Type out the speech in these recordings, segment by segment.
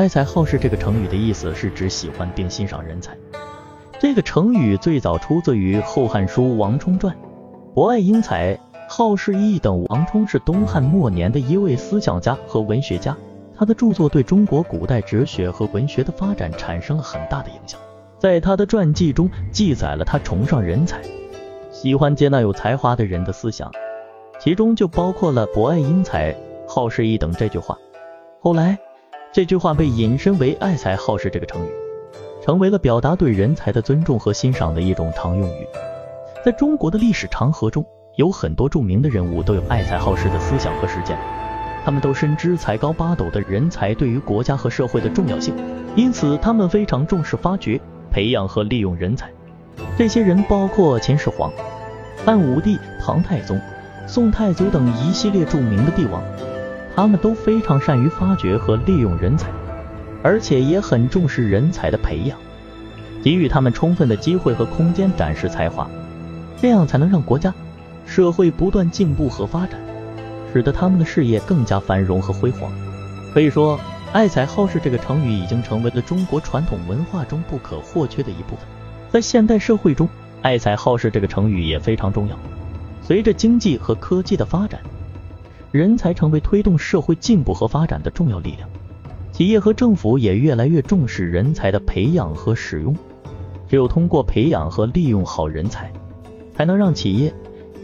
爱才好事这个成语的意思是指喜欢并欣赏人才。这个成语最早出自于《后汉书·王充传》，博爱英才，好事义等。王充是东汉末年的一位思想家和文学家，他的著作对中国古代哲学和文学的发展产生了很大的影响。在他的传记中记载了他崇尚人才，喜欢接纳有才华的人的思想，其中就包括了博爱英才。好事义等这句话，后来这句话被引申为爱才好事这个成语，成为了表达对人才的尊重和欣赏的一种常用语。在中国的历史长河中，有很多著名的人物都有爱才好事的思想和实践，他们都深知才高八斗的人才对于国家和社会的重要性，因此他们非常重视发掘、培养和利用人才。这些人包括秦始皇、汉武帝、唐太宗、宋太祖等一系列著名的帝王。他们都非常善于发掘和利用人才，而且也很重视人才的培养，给予他们充分的机会和空间展示才华，这样才能让国家、社会不断进步和发展，使得他们的事业更加繁荣和辉煌。可以说，爱才好事这个成语已经成为了中国传统文化中不可或缺的一部分。在现代社会中，爱才好事这个成语也非常重要。随着经济和科技的发展，人才成为推动社会进步和发展的重要力量，企业和政府也越来越重视人才的培养和使用。只有通过培养和利用好人才，才能让企业、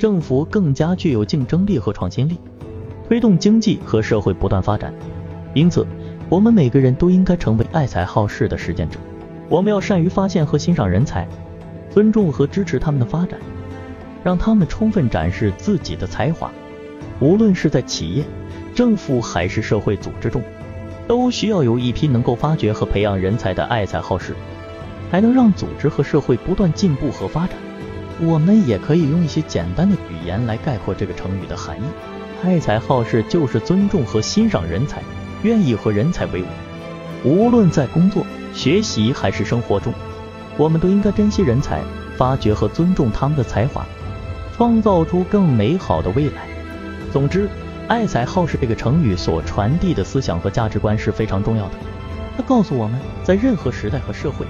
政府更加具有竞争力和创新力，推动经济和社会不断发展。因此，我们每个人都应该成为爱才好事的实践者。我们要善于发现和欣赏人才，尊重和支持他们的发展，让他们充分展示自己的才华。无论是在企业、政府还是社会组织中，都需要有一批能够发掘和培养人才的爱才好士，才能让组织和社会不断进步和发展。我们也可以用一些简单的语言来概括这个成语的含义：爱才好士就是尊重和欣赏人才，愿意和人才为伍。无论在工作、学习还是生活中，我们都应该珍惜人才，发掘和尊重他们的才华，创造出更美好的未来。总之，爱才好事这个成语所传递的思想和价值观是非常重要的。它告诉我们在任何时代和社会，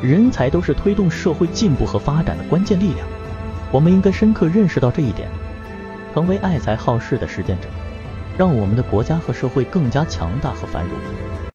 人才都是推动社会进步和发展的关键力量。我们应该深刻认识到这一点，成为爱才好事的实践者，让我们的国家和社会更加强大和繁荣。